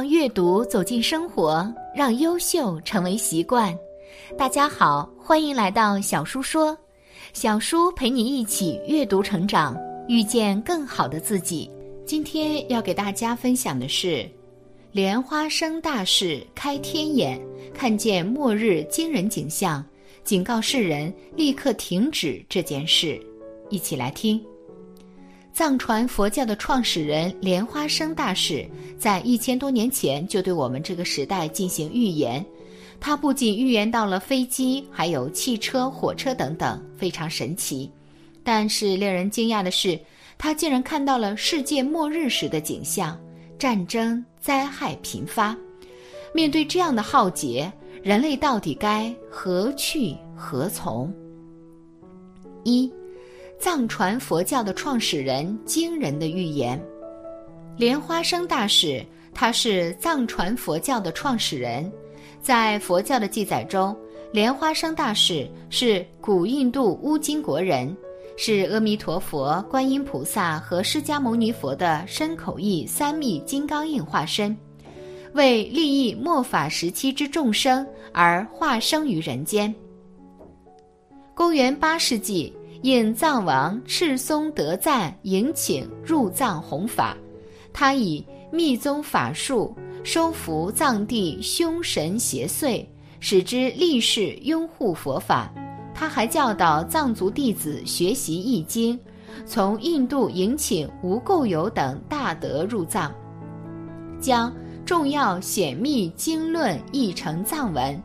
让阅读走进生活，让优秀成为习惯。大家好，欢迎来到小叔说，小叔陪你一起阅读成长，遇见更好的自己。今天要给大家分享的是，莲花生大士开天眼，看见末日惊人景象，警告世人立刻停止这件事。一起来听。藏传佛教的创始人莲花生大士在一千多年前就对我们这个时代进行预言。他不仅预言到了飞机，还有汽车、火车等等，非常神奇。但是令人惊讶的是，他竟然看到了世界末日时的景象，战争、灾害频发。面对这样的浩劫，人类到底该何去何从？一。藏传佛教的创始人惊人的预言，莲花生大士，他是藏传佛教的创始人。在佛教的记载中，莲花生大士是古印度乌金国人，是阿弥陀佛、观音菩萨和释迦牟尼佛的身口意三密金刚印化身，为利益末法时期之众生而化生于人间。公元八世纪。应藏王赤松德赞迎请入藏弘法，他以密宗法术收服藏地凶神邪祟，使之立誓拥护佛法。他还教导藏族弟子学习易经，从印度迎请无垢友等大德入藏，将重要显密经论译成藏文，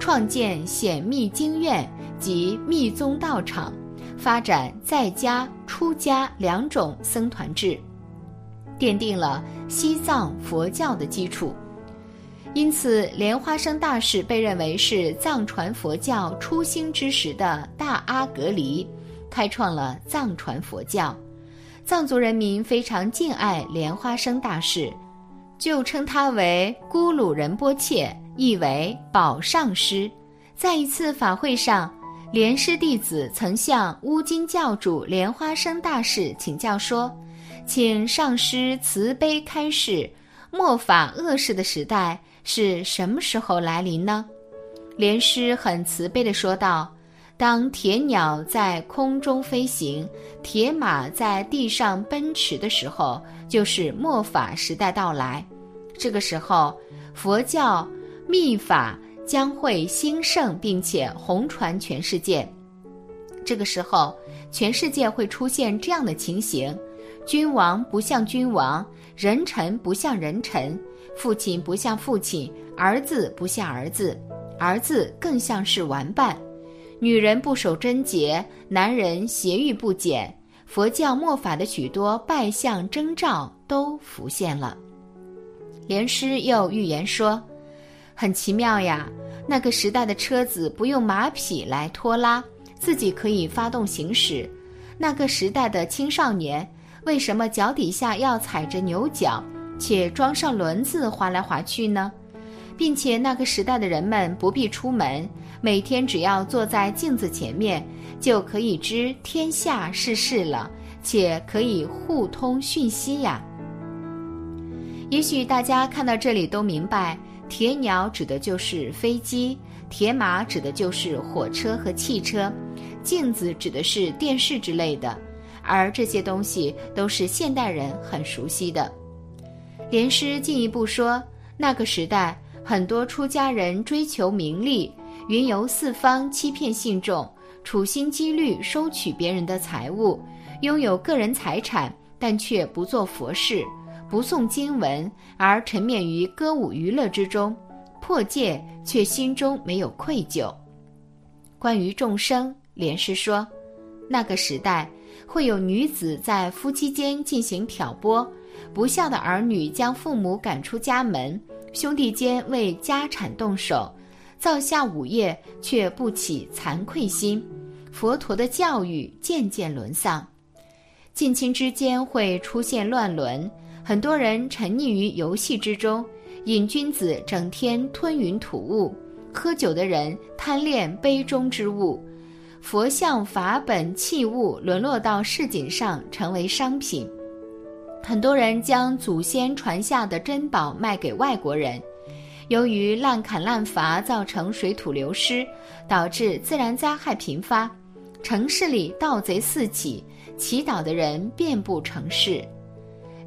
创建显密经院及密宗道场。发展在家、出家两种僧团制，奠定了西藏佛教的基础。因此，莲花生大士被认为是藏传佛教初兴之时的大阿格离，开创了藏传佛教。藏族人民非常敬爱莲花生大士，就称他为咕噜仁波切，意为宝上师。在一次法会上。莲师弟子曾向乌金教主莲花生大士请教说：“请上师慈悲开示，末法恶世的时代是什么时候来临呢？”莲师很慈悲地说道：“当铁鸟在空中飞行，铁马在地上奔驰的时候，就是末法时代到来。这个时候，佛教密法。”将会兴盛，并且红传全世界。这个时候，全世界会出现这样的情形：君王不像君王，人臣不像人臣，父亲不像父亲，儿子不像儿子，儿子更像是玩伴。女人不守贞洁，男人邪欲不减。佛教末法的许多败相征兆都浮现了。莲师又预言说。很奇妙呀，那个时代的车子不用马匹来拖拉，自己可以发动行驶。那个时代的青少年为什么脚底下要踩着牛角，且装上轮子滑来滑去呢？并且那个时代的人们不必出门，每天只要坐在镜子前面，就可以知天下世事了，且可以互通讯息呀。也许大家看到这里都明白。铁鸟指的就是飞机，铁马指的就是火车和汽车，镜子指的是电视之类的，而这些东西都是现代人很熟悉的。莲师进一步说，那个时代很多出家人追求名利，云游四方，欺骗信众，处心积虑收取别人的财物，拥有个人财产，但却不做佛事。不诵经文而沉湎于歌舞娱乐之中，破戒却心中没有愧疚。关于众生，莲师说，那个时代会有女子在夫妻间进行挑拨，不孝的儿女将父母赶出家门，兄弟间为家产动手，造下午业却不起惭愧心。佛陀的教育渐渐沦丧，近亲之间会出现乱伦，很多人沉溺于游戏之中，瘾君子整天吞云吐雾。喝酒的人贪恋杯中之物，佛像、法本、器物沦落到市井上，成为商品。很多人将祖先传下的珍宝卖给外国人，由于滥砍滥伐，造成水土流失，导致自然灾害频发。城市里盗贼四起，祈祷的人遍布城市。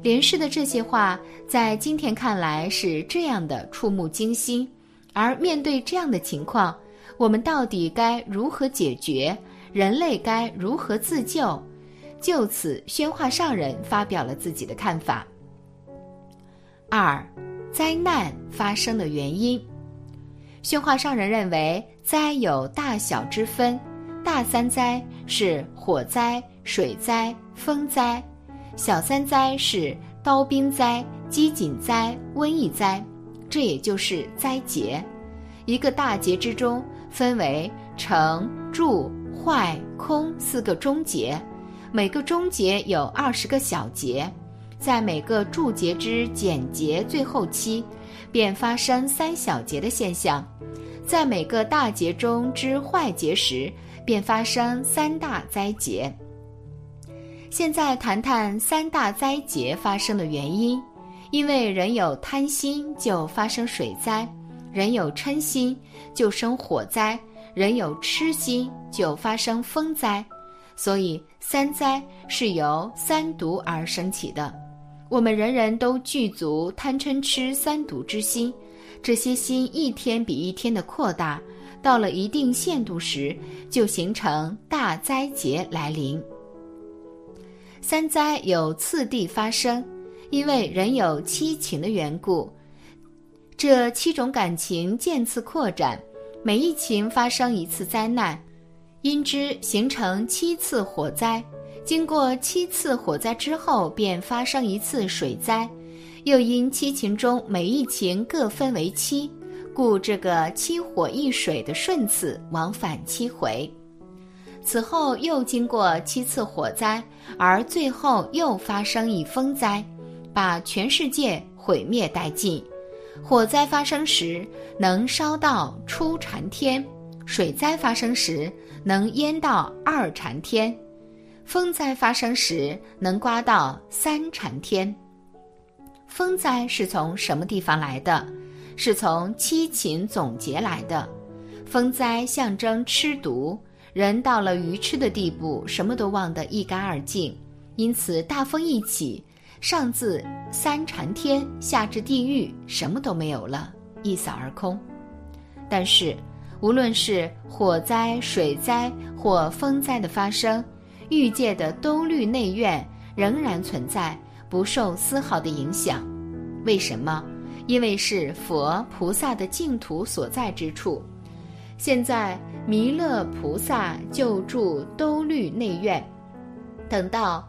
连氏的这些话，在今天看来是这样的触目惊心。而面对这样的情况，我们到底该如何解决？人类该如何自救？就此，宣化上人发表了自己的看法。二，灾难发生的原因。宣化上人认为，灾有大小之分，大三灾是火灾、水灾、风灾；小三灾是刀兵灾、饥馑灾、瘟疫灾。这也就是灾劫，一个大劫之中分为成、住、坏、空四个中劫，每个中劫有二十个小劫，在每个住劫之简劫最后期，便发生三小劫的现象，在每个大劫中之坏劫时，便发生三大灾劫。现在谈谈三大灾劫发生的原因。因为人有贪心，就发生水灾；人有嗔心，就生火灾；人有痴心，就发生风灾。所以三灾是由三毒而生起的。我们人人都具足贪嗔痴三毒之心，这些心一天比一天的扩大，到了一定限度时，就形成大灾劫来临。三灾有次第发生。因为人有七情的缘故，这七种感情渐次扩展，每一情发生一次灾难，因之形成七次火灾。经过七次火灾之后，便发生一次水灾。又因七情中每一情各分为七，故这个七火一水的顺次往返七回。此后又经过七次火灾，而最后又发生一风灾。把全世界毁灭殆尽。火灾发生时能烧到初禅天，水灾发生时能淹到二禅天，风灾发生时能刮到三禅天。风灾是从什么地方来的？是从七情总结来的。风灾象征吃毒，人到了愚痴的地步，什么都忘得一干二净，因此大风一起。上自三禅天，下至地狱，什么都没有了，一扫而空。但是，无论是火灾、水灾或风灾的发生，欲界的兜率内院仍然存在，不受丝毫的影响。为什么？因为是佛菩萨的净土所在之处。现在弥勒菩萨就住兜率内院，等到。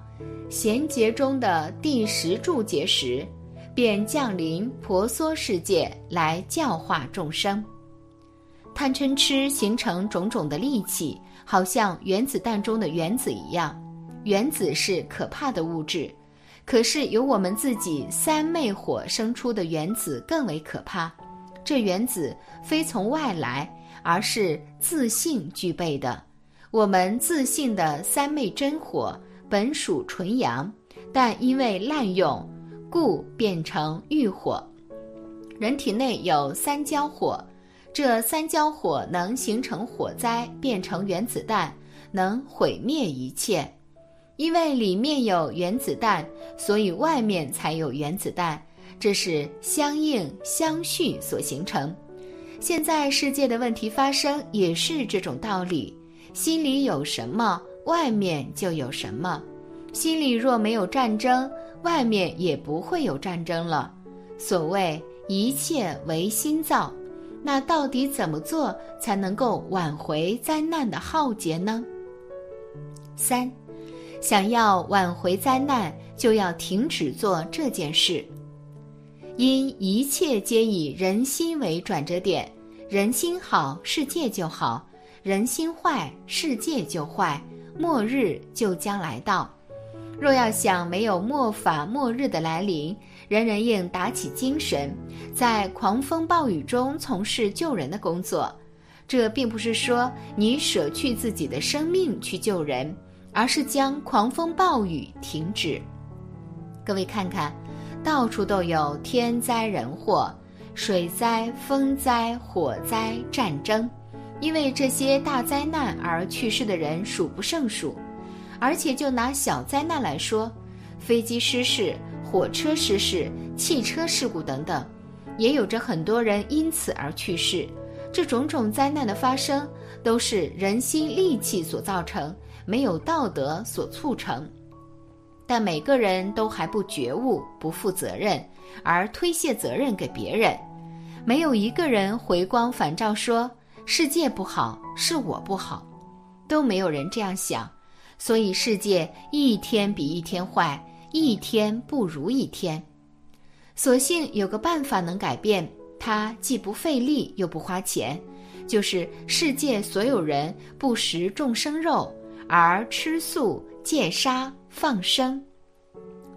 贤劫中的第十柱劫时，便降临婆娑世界来教化众生。贪嗔痴形成种种的戾气，好像原子弹中的原子一样。原子是可怕的物质，可是由我们自己三昧火生出的原子更为可怕。这原子非从外来，而是自信具备的。我们自信的三昧真火。本属纯阳，但因为滥用，故变成欲火。人体内有三焦火，这三焦火能形成火灾，变成原子弹，能毁灭一切。因为里面有原子弹，所以外面才有原子弹，这是相应相续所形成。现在世界的问题发生也是这种道理，心里有什么？外面就有什么，心里若没有战争，外面也不会有战争了。所谓一切唯心造，那到底怎么做才能够挽回灾难的浩劫呢？三，想要挽回灾难，就要停止做这件事。因一切皆以人心为转折点，人心好，世界就好；人心坏，世界就坏，末日就将来到。若要想没有末法末日的来临，人人应打起精神，在狂风暴雨中从事救人的工作。这并不是说你舍去自己的生命去救人，而是将狂风暴雨停止。各位看看，到处都有天灾人祸、水灾、风灾、火灾、战争，因为这些大灾难而去世的人数不胜数。而且，就拿小灾难来说，飞机失事、火车失事、汽车事故等等，也有着很多人因此而去世。这种种灾难的发生，都是人心戾气所造成，没有道德所促成。但每个人都还不觉悟、不负责任，而推卸责任给别人。没有一个人回光返照说世界不好，是我不好，都没有人这样想。所以世界一天比一天坏，一天不如一天。所幸有个办法能改变，它既不费力又不花钱，就是世界所有人不食众生肉，而吃素、戒杀、放生。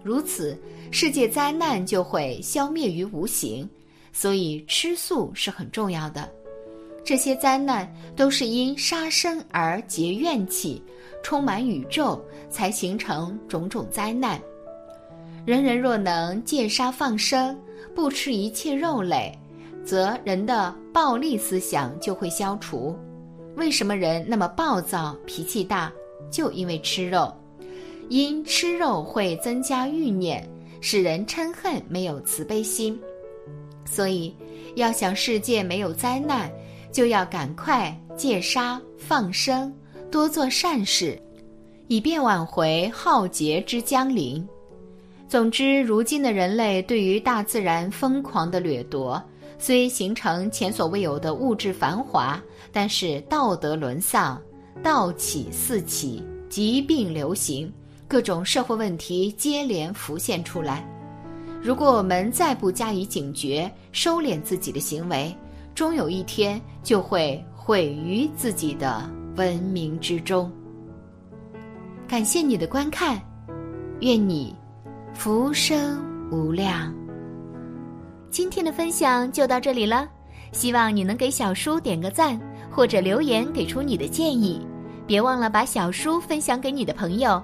如此，世界灾难就会消灭于无形。所以吃素是很重要的。这些灾难都是因杀生而结怨气。充满宇宙，才形成种种灾难。人人若能戒杀放生，不吃一切肉类，则人的暴力思想就会消除。为什么人那么暴躁、脾气大？就因为吃肉，因吃肉会增加欲念，使人嗔恨，没有慈悲心。所以，要想世界没有灾难，就要赶快戒杀放生。多做善事，以便挽回浩劫之将临。总之，如今的人类对于大自然疯狂的掠夺，虽形成前所未有的物质繁华，但是道德沦丧，盗起四起，疾病流行，各种社会问题接连浮现出来。如果我们再不加以警觉，收敛自己的行为，终有一天就会毁于自己的。文明之中，感谢你的观看，愿你福生无量。今天的分享就到这里了，希望你能给小叔点个赞，或者留言给出你的建议。别忘了把小叔分享给你的朋友，